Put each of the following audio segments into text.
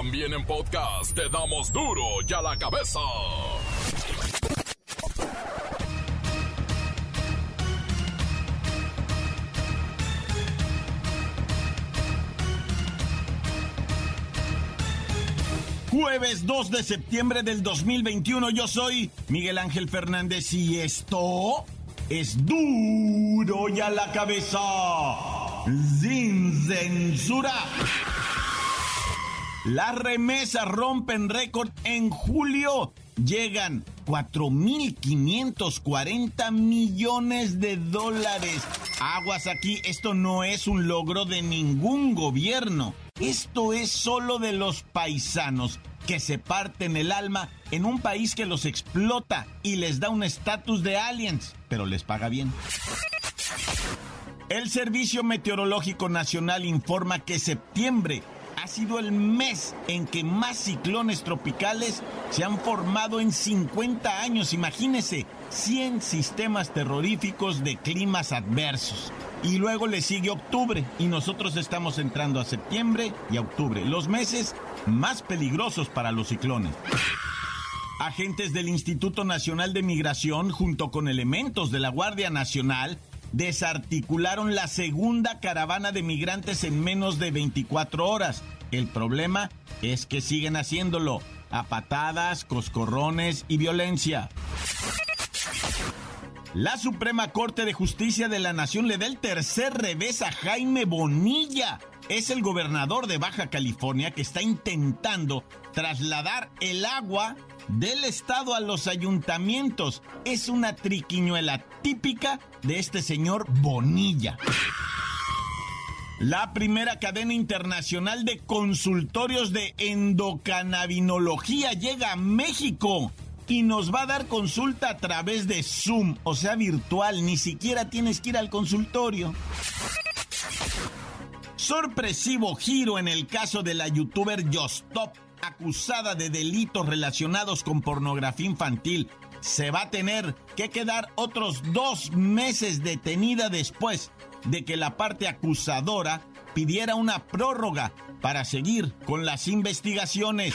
También en podcast te damos duro y a la cabeza. Jueves 2 de septiembre del 2021, yo soy Miguel Ángel Fernández y esto es duro y a la cabeza, sin censura. Las remesas rompen récord en julio. Llegan 4.540 millones de dólares. Aguas aquí, esto no es un logro de ningún gobierno. Esto es solo de los paisanos que se parten el alma en un país que los explota y les da un estatus de aliens, pero les paga bien. El Servicio Meteorológico Nacional informa que septiembre ha sido el mes en que más ciclones tropicales se han formado en 50 años. Imagínense, 100 sistemas terroríficos de climas adversos. Y luego le sigue octubre y nosotros estamos entrando a septiembre y octubre, los meses más peligrosos para los ciclones. Agentes del Instituto Nacional de Migración junto con elementos de la Guardia Nacional desarticularon la segunda caravana de migrantes en menos de 24 horas. El problema es que siguen haciéndolo a patadas, coscorrones y violencia. La Suprema Corte de Justicia de la Nación le da el tercer revés a Jaime Bonilla. Es el gobernador de Baja California que está intentando trasladar el agua del Estado a los ayuntamientos. Es una triquiñuela típica de este señor Bonilla. La primera cadena internacional de consultorios de endocannabinología llega a México y nos va a dar consulta a través de Zoom, o sea, virtual, ni siquiera tienes que ir al consultorio. Sorpresivo giro en el caso de la youtuber Justop, acusada de delitos relacionados con pornografía infantil. Se va a tener que quedar otros dos meses detenida después de que la parte acusadora pidiera una prórroga para seguir con las investigaciones.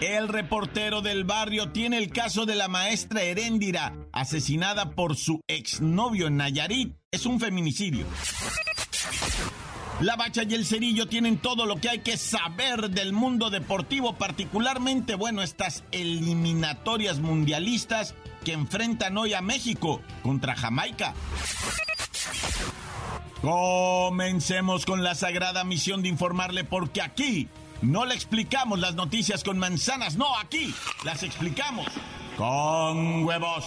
El reportero del barrio tiene el caso de la maestra Heréndira, asesinada por su exnovio en Nayarit. Es un feminicidio. La Bacha y el Cerillo tienen todo lo que hay que saber del mundo deportivo, particularmente, bueno, estas eliminatorias mundialistas que enfrentan hoy a México contra Jamaica. Comencemos con la sagrada misión de informarle porque aquí no le explicamos las noticias con manzanas, no, aquí las explicamos con huevos.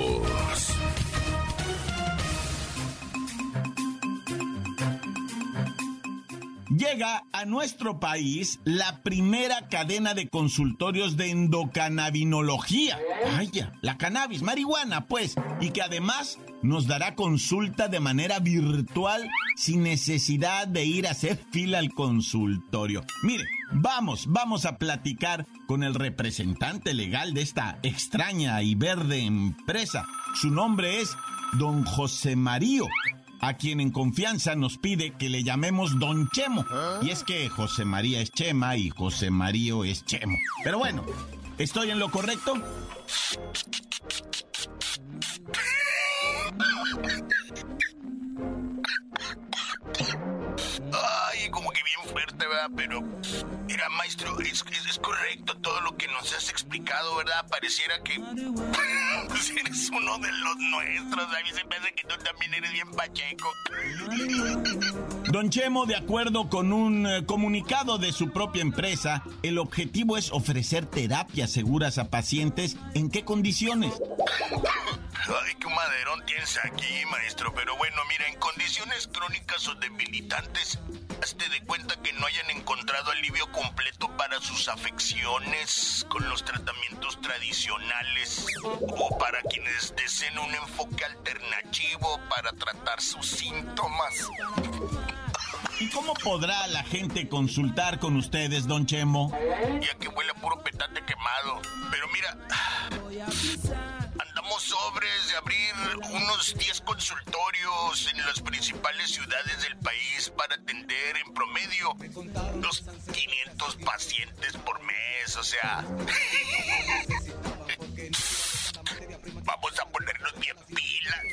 Llega a nuestro país la primera cadena de consultorios de endocannabinología. Vaya, la cannabis, marihuana, pues, y que además nos dará consulta de manera virtual sin necesidad de ir a hacer fila al consultorio. Mire, vamos, vamos a platicar con el representante legal de esta extraña y verde empresa. Su nombre es don José Mario a quien en confianza nos pide que le llamemos Don Chemo. Y es que José María es Chema y José Mario es Chemo. Pero bueno, ¿estoy en lo correcto? Ay, como que bien fuerte, ¿verdad? Pero, maestro, es, es, correcto todo lo que nos has explicado, ¿verdad? Pareciera que eres uno de los nuestros. A mí se me hace que tú también eres bien pacheco. Don Chemo, de acuerdo con un eh, comunicado de su propia empresa, el objetivo es ofrecer terapias seguras a pacientes. ¿En qué condiciones? Ay, qué maderón tienes aquí, maestro. Pero bueno, mira, en condiciones crónicas o debilitantes, hazte de cuenta que no hayan encontrado alivio completo para sus afecciones con los tratamientos tradicionales o para quienes deseen un enfoque alternativo para tratar sus síntomas. ¿Y cómo podrá la gente consultar con ustedes, don Chemo? Ya que huele a puro petate quemado. Pero mira, andamos sobres de abrir unos 10 consultorios en las principales ciudades del país para atender en promedio los 500 pacientes por mes. O sea, vamos a ponernos bien pilas.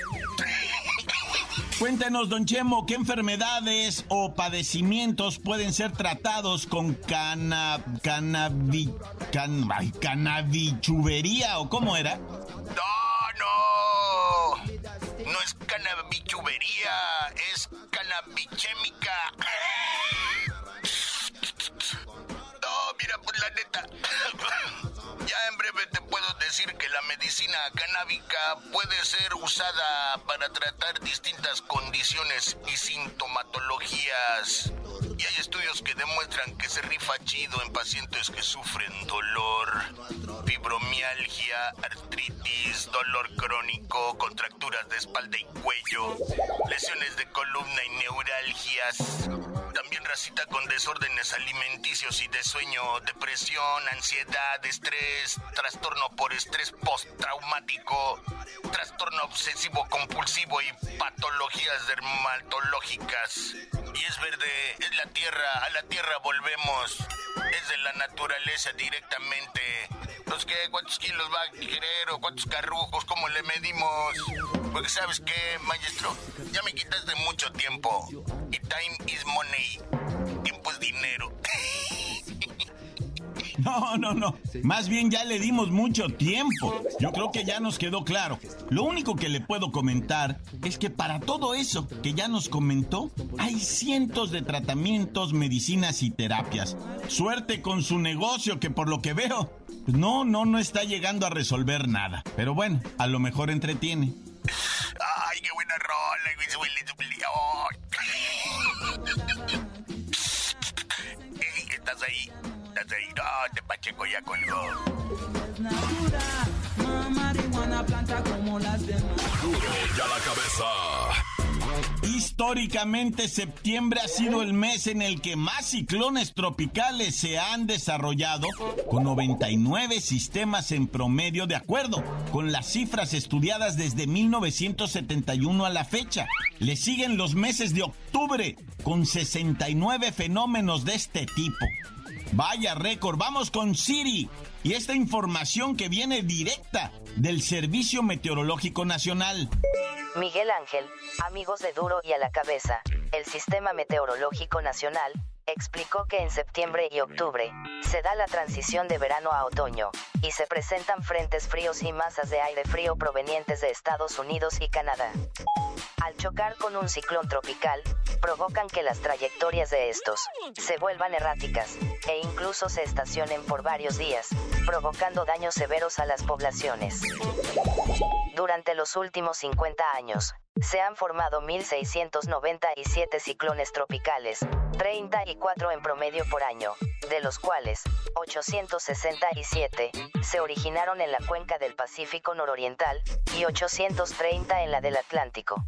Cuéntenos, don Chemo, ¿qué enfermedades o padecimientos pueden ser tratados con cana, can, ay, cannabichubería o cómo era? No, no. No es cannabichubería, es cannabichémica. No, mira, pues la neta. Que la medicina canábica puede ser usada para tratar distintas condiciones y sintomatologías. Y hay estudios que demuestran que se rifa chido en pacientes que sufren dolor, fibromialgia, artritis, dolor crónico, contracturas de espalda y cuello, lesiones de columna y neuralgias. También racita con desórdenes alimenticios y de sueño, depresión, ansiedad, estrés, trastorno por estrés postraumático, trastorno obsesivo compulsivo y patologías dermatológicas. Y es verde, es la tierra, a la tierra volvemos. Es de la naturaleza directamente. Pues que, ¿cuántos kilos va a querer o cuántos carrujos? ¿Cómo le medimos? Porque sabes qué, maestro, ya me quitaste mucho tiempo. Time is money. Tiempo es dinero. No, no, no. Más bien ya le dimos mucho tiempo. Yo creo que ya nos quedó claro. Lo único que le puedo comentar es que para todo eso que ya nos comentó, hay cientos de tratamientos, medicinas y terapias. Suerte con su negocio que por lo que veo, pues no, no, no está llegando a resolver nada. Pero bueno, a lo mejor entretiene. Ay, qué buena rola, ¿Estás ahí? No, te pacheco ya colgó. Duro ya la cabeza. Históricamente septiembre ha sido el mes en el que más ciclones tropicales se han desarrollado, con 99 sistemas en promedio de acuerdo con las cifras estudiadas desde 1971 a la fecha. Le siguen los meses de octubre, con 69 fenómenos de este tipo. Vaya récord, vamos con Siri y esta información que viene directa del Servicio Meteorológico Nacional. Miguel Ángel, amigos de Duro y a la cabeza, el Sistema Meteorológico Nacional, explicó que en septiembre y octubre se da la transición de verano a otoño, y se presentan frentes fríos y masas de aire frío provenientes de Estados Unidos y Canadá. Al chocar con un ciclón tropical, provocan que las trayectorias de estos se vuelvan erráticas, e incluso se estacionen por varios días, provocando daños severos a las poblaciones. Durante los últimos 50 años, se han formado 1.697 ciclones tropicales, 34 en promedio por año, de los cuales 867 se originaron en la cuenca del Pacífico nororiental y 830 en la del Atlántico.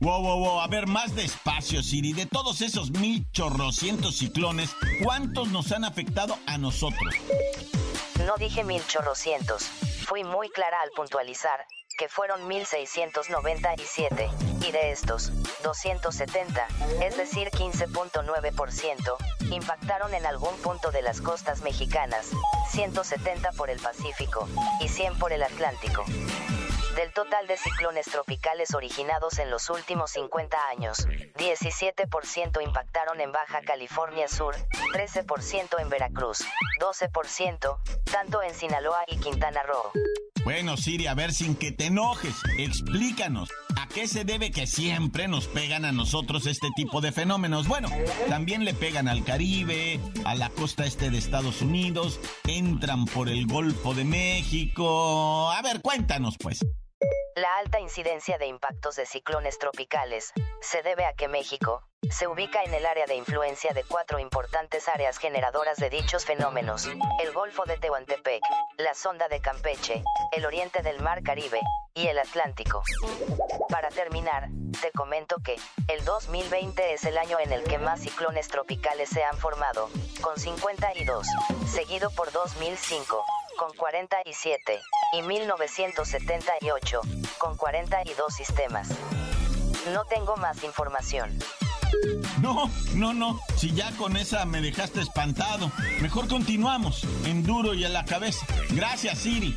Wow, wow, wow, a ver, más despacio, Siri. De todos esos mil chorrocientos ciclones, ¿cuántos nos han afectado a nosotros? No dije mil chorrocientos, fui muy clara al puntualizar que fueron 1697, y de estos, 270, es decir 15.9%, impactaron en algún punto de las costas mexicanas, 170 por el Pacífico, y 100 por el Atlántico. Del total de ciclones tropicales originados en los últimos 50 años, 17% impactaron en Baja California Sur, 13% en Veracruz, 12%, tanto en Sinaloa y Quintana Roo. Bueno, Siri, a ver, sin que te enojes, explícanos, ¿a qué se debe que siempre nos pegan a nosotros este tipo de fenómenos? Bueno, también le pegan al Caribe, a la costa este de Estados Unidos, entran por el Golfo de México. A ver, cuéntanos, pues. La alta incidencia de impactos de ciclones tropicales se debe a que México se ubica en el área de influencia de cuatro importantes áreas generadoras de dichos fenómenos, el Golfo de Tehuantepec, la Sonda de Campeche, el oriente del Mar Caribe y el Atlántico. Para terminar, te comento que el 2020 es el año en el que más ciclones tropicales se han formado, con 52, seguido por 2005 con 47, y 1978, con 42 sistemas. No tengo más información. No, no, no. Si ya con esa me dejaste espantado. Mejor continuamos. En duro y a la cabeza. Gracias, Siri.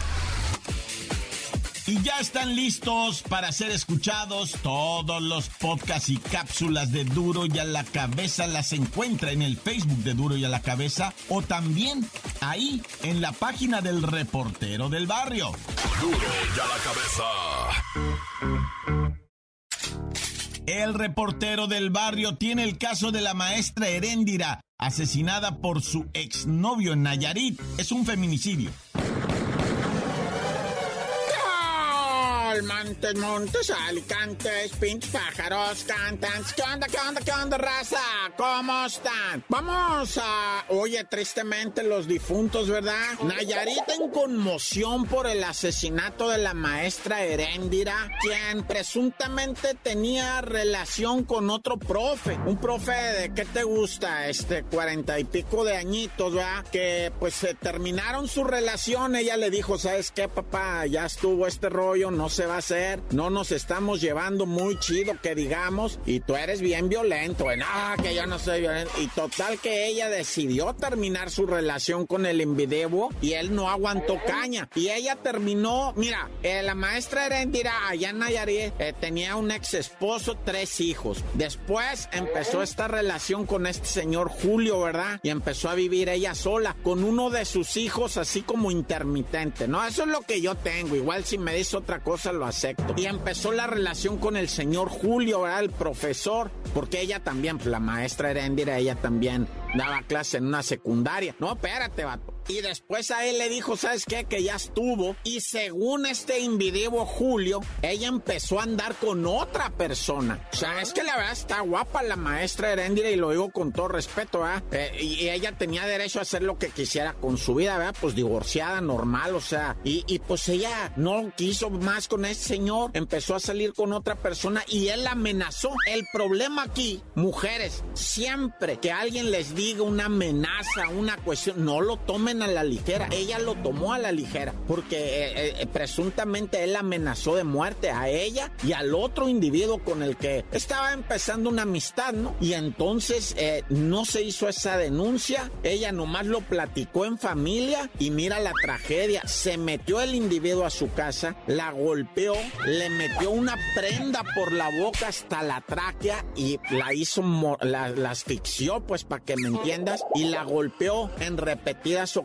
Y ya están listos para ser escuchados. Todos los podcasts y cápsulas de Duro y a la Cabeza las encuentra en el Facebook de Duro y a la Cabeza o también ahí en la página del reportero del barrio. Duro y a la Cabeza. El reportero del barrio tiene el caso de la maestra Heréndira, asesinada por su exnovio en Nayarit. Es un feminicidio. Montes, montes, alicantes, pinches pájaros, cantan. ¿Qué onda, qué onda, qué onda, raza? ¿Cómo están? Vamos a... Oye, tristemente los difuntos, ¿verdad? Nayarit en conmoción por el asesinato de la maestra Heréndira, quien presuntamente tenía relación con otro profe. Un profe de, ¿qué te gusta? Este, cuarenta y pico de añitos, ¿verdad? Que pues se terminaron su relación. Ella le dijo, ¿sabes qué, papá? Ya estuvo este rollo, no se va a hacer, no nos estamos llevando muy chido que digamos, y tú eres bien violento, no, que yo no soy violento. Y total que ella decidió terminar su relación con el invidebo y él no aguantó caña. Y ella terminó, mira, eh, la maestra Erendira allá en Nayarit eh, tenía un ex esposo, tres hijos. Después empezó esta relación con este señor Julio, ¿verdad? Y empezó a vivir ella sola, con uno de sus hijos así como intermitente, ¿no? Eso es lo que yo tengo. Igual si me dice otra cosa, lo acepto. Y empezó la relación con el señor Julio, ¿verdad? El profesor, porque ella también, pues, la maestra Erendira, ella también daba clase en una secundaria. No, espérate, vato. Y después a él le dijo, ¿sabes qué? Que ya estuvo. Y según este invidebo Julio, ella empezó a andar con otra persona. O sea, es que la verdad está guapa la maestra Heréndira y lo digo con todo respeto. Eh, y ella tenía derecho a hacer lo que quisiera con su vida, ¿verdad? Pues divorciada, normal, o sea. Y, y pues ella no quiso más con ese señor, empezó a salir con otra persona y él la amenazó. El problema aquí, mujeres, siempre que alguien les diga una amenaza, una cuestión, no lo tomen a la ligera. Ella lo tomó a la ligera porque eh, eh, presuntamente él amenazó de muerte a ella y al otro individuo con el que estaba empezando una amistad, ¿no? Y entonces eh, no se hizo esa denuncia, ella nomás lo platicó en familia y mira la tragedia. Se metió el individuo a su casa, la golpeó, le metió una prenda por la boca hasta la tráquea y la hizo, la, la asfixió, pues para que me entiendas, y la golpeó en repetidas ocasiones.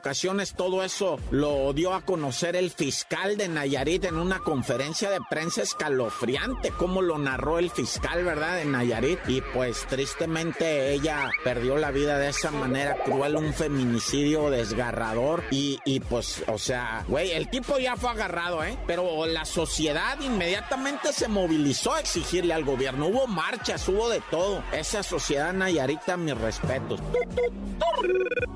Todo eso lo dio a conocer el fiscal de Nayarit en una conferencia de prensa escalofriante, como lo narró el fiscal, ¿verdad? De Nayarit. Y pues tristemente ella perdió la vida de esa manera cruel, un feminicidio desgarrador. Y, y pues, o sea, güey, el tipo ya fue agarrado, ¿eh? Pero la sociedad inmediatamente se movilizó a exigirle al gobierno. Hubo marchas, hubo de todo. Esa sociedad nayarita, mis respetos.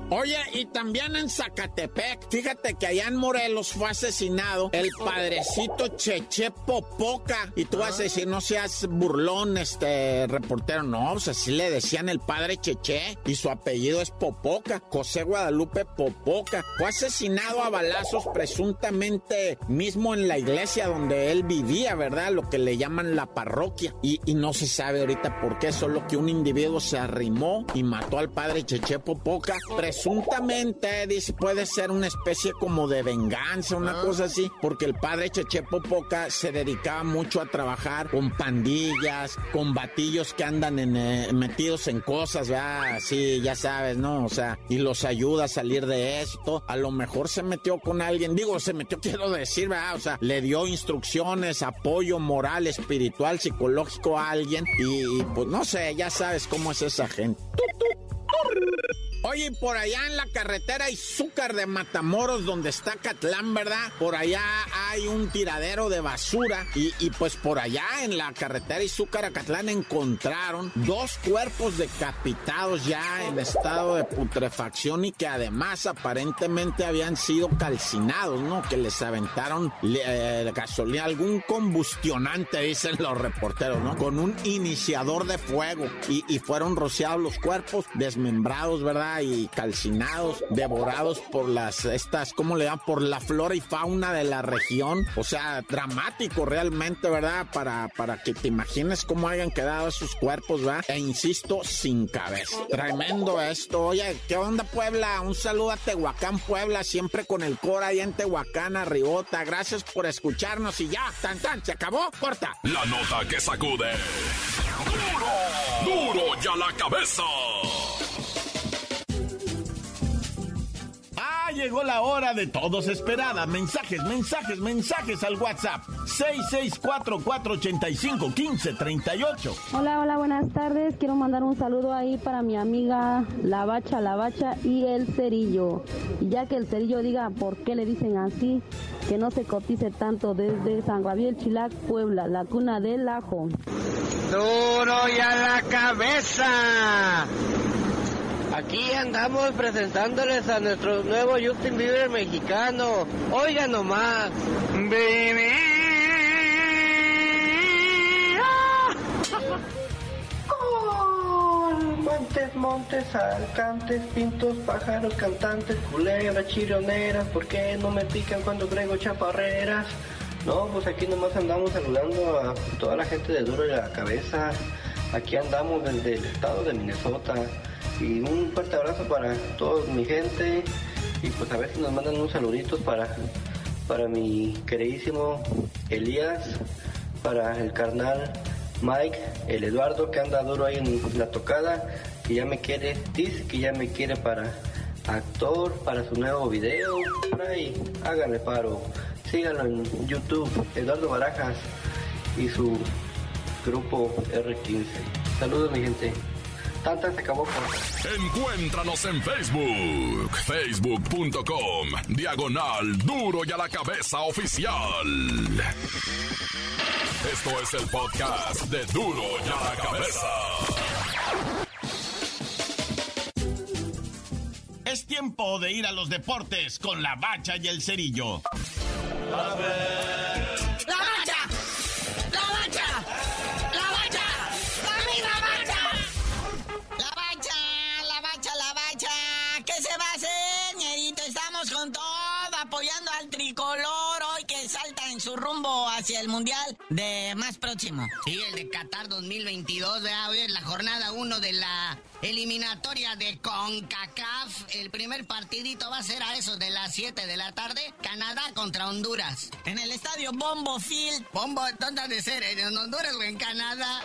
Oye, y también en Zacatepec, fíjate que allá en Morelos fue asesinado el padrecito Cheche Popoca. Y tú vas a decir, no seas burlón, este reportero. No, pues así le decían el padre Cheche y su apellido es Popoca, José Guadalupe Popoca. Fue asesinado a balazos presuntamente mismo en la iglesia donde él vivía, ¿verdad? Lo que le llaman la parroquia. Y, y no se sabe ahorita por qué, solo que un individuo se arrimó y mató al padre Cheche Popoca. Presuntamente, dice puede ser una especie como de venganza, una ah. cosa así, porque el padre Cheche Popoca se dedicaba mucho a trabajar con pandillas, con batillos que andan en, eh, metidos en cosas, ¿verdad? Sí, ya sabes, ¿no? O sea, y los ayuda a salir de esto. A lo mejor se metió con alguien, digo, se metió, quiero decir, ¿verdad? O sea, le dio instrucciones, apoyo moral, espiritual, psicológico a alguien y, pues no sé, ya sabes cómo es esa gente. Oye, por allá en la carretera Izúcar de Matamoros, donde está Catlán, ¿verdad? Por allá hay un tiradero de basura y, pues por allá en la carretera Izúcar a Catlán encontraron dos cuerpos decapitados ya en estado de putrefacción y que además aparentemente habían sido calcinados, ¿no? Que les aventaron eh, gasolina, algún combustionante, dicen los reporteros, ¿no? Con un iniciador de fuego y, y fueron rociados los cuerpos, desmembrados, ¿verdad? Y calcinados, devorados por las, estas, ¿cómo le llaman? Por la flora y fauna de la región. O sea, dramático realmente, ¿verdad? Para, para que te imagines cómo hayan quedado esos cuerpos, ¿verdad? E insisto, sin cabeza. Tremendo esto. Oye, ¿qué onda, Puebla? Un saludo a Tehuacán, Puebla, siempre con el cora ahí en Tehuacán, arribota. Gracias por escucharnos y ya, tan tan, se acabó, corta. La nota que sacude. ¡Duro! ¡Duro ya la cabeza! Llegó la hora de todos esperada. Mensajes, mensajes, mensajes al WhatsApp. 664-485-1538. Hola, hola, buenas tardes. Quiero mandar un saludo ahí para mi amiga La Bacha, La Bacha y el Cerillo. Y ya que el Cerillo diga por qué le dicen así, que no se cotice tanto desde San Gabriel, Chilac, Puebla, la cuna del ajo. Duro y a la cabeza. Aquí andamos presentándoles a nuestro nuevo Justin Bieber mexicano. Oigan nomás. Baby. Montes, montes, alcantes, pintos, pájaros, cantantes, culebras, chironeras, ¿por qué no me pican cuando traigo chaparreras? No, pues aquí nomás andamos saludando a toda la gente de Duro de la Cabeza. Aquí andamos desde el estado de Minnesota. Y un fuerte abrazo para toda mi gente. Y pues a ver si nos mandan un saludito para, para mi queridísimo Elías, para el carnal Mike, el Eduardo que anda duro ahí en la tocada, que ya me quiere, dice que ya me quiere para actor, para su nuevo video. Por ahí, háganle paro. Síganlo en YouTube, Eduardo Barajas y su grupo R15. Saludos mi gente. Tanta se acabó Encuéntranos en Facebook, facebook.com, diagonal duro y a la cabeza oficial. Esto es el podcast de duro y a la cabeza. Es tiempo de ir a los deportes con la bacha y el cerillo. A ver. Rumbo hacia el Mundial de más próximo. Sí, el de Qatar 2022, de hoy es la jornada 1 de la eliminatoria de CONCACAF. El primer partidito va a ser a eso de las 7 de la tarde, Canadá contra Honduras. En el estadio Bombo Field. Bombo, ¿dónde de ser? ¿En Honduras o en Canadá?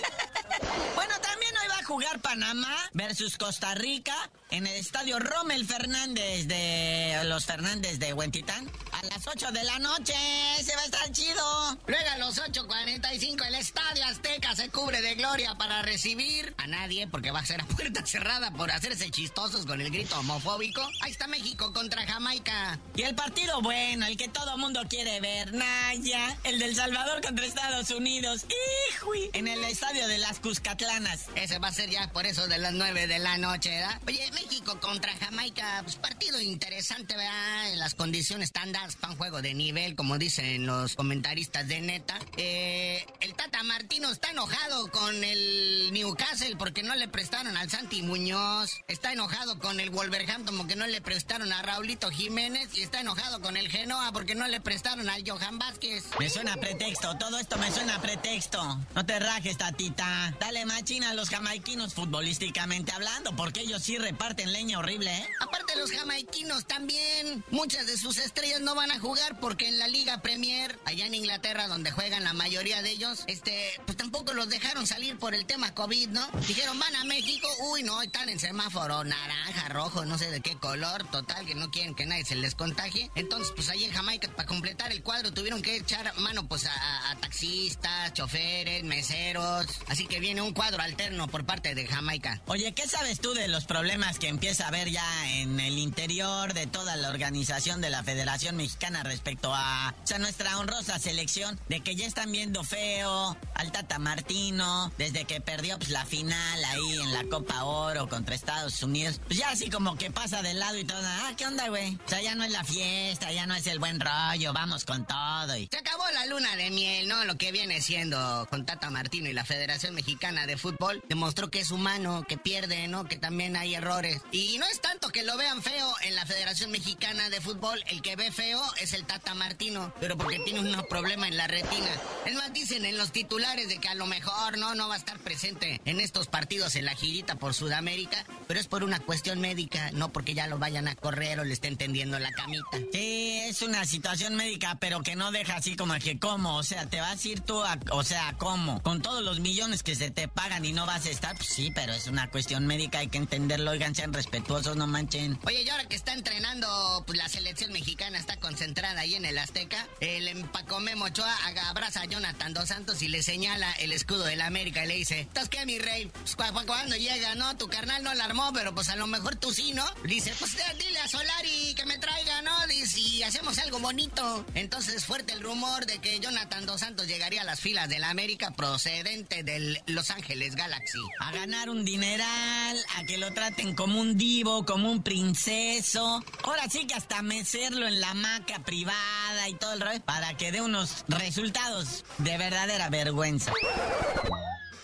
bueno, también hoy va a jugar Panamá versus Costa Rica en el estadio Rommel Fernández de los Fernández de Huentitán a las 8 de la noche. Se va a estar chido. Luego a los 8.45 el estadio Azteca se cubre de gloria para recibir a nadie porque va a ser a puerta cerrada por hacerse chistosos con el grito homofóbico. Ahí está México contra Jamaica. Y el partido bueno, el que todo mundo quiere ver. Naya, el del Salvador contra Estados Unidos. ¡Hijo! En el estadio de las Cuscatlanas. Ese va a ser ya por eso de las 9 de la noche, ¿verdad? Oye, México contra Jamaica, pues partido interesante, ¿verdad? Las condiciones están dadas para un juego de nivel, como dicen los comentaristas de neta. Eh, el Tata Martino está enojado con el Newcastle porque no le prestaron al Santi Muñoz. Está enojado con el Wolverhampton porque no le prestaron a Raulito Jiménez. Y está enojado con el Genoa porque no le prestaron al Johan Vázquez. Me suena pretexto, todo esto me suena pretexto. No te rajes, tatita. sale machina a los jamaiquinos futbolísticamente hablando, porque ellos sí reparten leña horrible, ¿eh? Aparte los jamaiquinos también, muchas de sus estrellas no van a jugar porque en la Liga Premier, allá en Inglaterra, donde juegan la mayoría de ellos, este, pues tampoco los dejaron salir por el tema COVID, ¿no? Dijeron, van a México, uy, no, están en semáforo naranja, rojo, no sé de qué color, total, que no quieren que nadie se les contagie. Entonces, pues ahí en Jamaica, para completar el cuadro, tuvieron que echar mano, pues, a, a taxistas, choferes, meseros. Así que viene un cuadro alterno por parte de Jamaica. Oye, ¿qué sabes tú de los problemas que empieza a haber ya en el interior de toda la organización de la Federación Mexicana respecto a, nuestra honrosa selección? De que ya están viendo feo al Tata Martino, desde que perdió pues, la final ahí en la Copa Oro contra Estados Unidos. Pues ya así como que pasa de lado y todo. Ah, ¿qué onda, güey? O sea, ya no es la fiesta, ya no es el buen rollo, vamos con todo. Y... Se acabó la luna de miel, ¿no? Lo que viene siendo con Tata Martino y la Federación Mexicana de Fútbol demostró que es humano, que pierde, ¿no? Que también hay errores. Y no es tanto que lo vean feo en la Federación Mexicana de Fútbol, el que ve feo es el Tata Martino, pero porque tiene unos problemas en la retina. Es más, dicen en los titulares de que a lo mejor no, no va a estar presente en estos partidos en la girita por Sudamérica, pero es por una cuestión médica, no porque ya lo vayan a correr o le estén tendiendo la camita. Sí, es una situación médica, pero que no deja así como que cómo, o sea, te vas a ir tú a, o sea, ¿cómo? Con todos los millones que se te pagan y no vas a estar, pues sí, pero es una cuestión médica, hay que entenderlo, oigan, sean respetuosos, no manchen. Oye, y ahora que está entrenando, pues la selección mexicana está concentrada ahí en el Azteca, el empacome Mochoa abraza a Jonathan Dos Santos y le señala el escudo de la América y le dice, ¿estás qué, mi rey? Pues cuando llega, ¿no? Tu carnal no la armó, pero pues a lo mejor tú sí, ¿no? Dice, pues dile a Solari que me traiga, ¿no? Dice, y hacemos algo bonito. Entonces fuerte el rumor de que Jonathan Dos Santos llegaría a las filas de la América procedente del Los Ángeles Galaxy. A ganar un dineral, a que lo traten como un divo, como un princeso. Ahora sí que hasta mecerlo en la hamaca privada y todo el rollo para que dé unos resultados de verdadera vergüenza.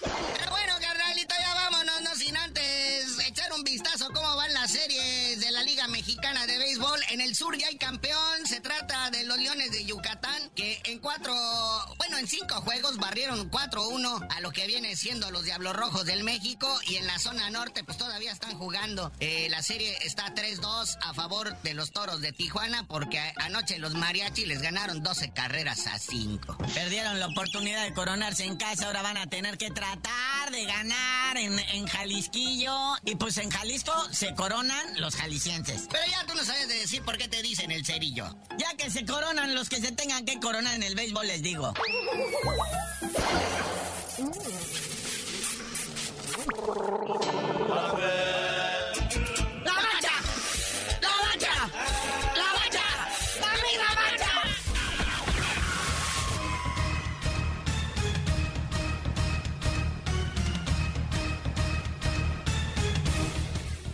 Pero bueno, carnalito, ya vámonos, no sin antes echar un vistazo cómo van las series de la Liga Mexicana de Béisbol. En el sur ya hay campeón, se trata de los Leones de Yucatán, que en cuatro, bueno, en cinco juegos barrieron 4-1 a lo que viene siendo los Diablos Rojos del México. Y en la zona norte, pues todavía están jugando. Eh, la serie está 3-2 a favor de los Toros de Tijuana, porque anoche los Mariachi les ganaron 12 carreras a 5. Perdieron la oportunidad de coronarse en casa, ahora van a tener que tratar de ganar en, en Jalisquillo. Y pues en Jalisco se coronan los jaliscienses. Pero ya tú no sabes de decir por qué te dicen el cerillo. Ya que se coronan los que se tengan que coronar en el béisbol, les digo. ¡La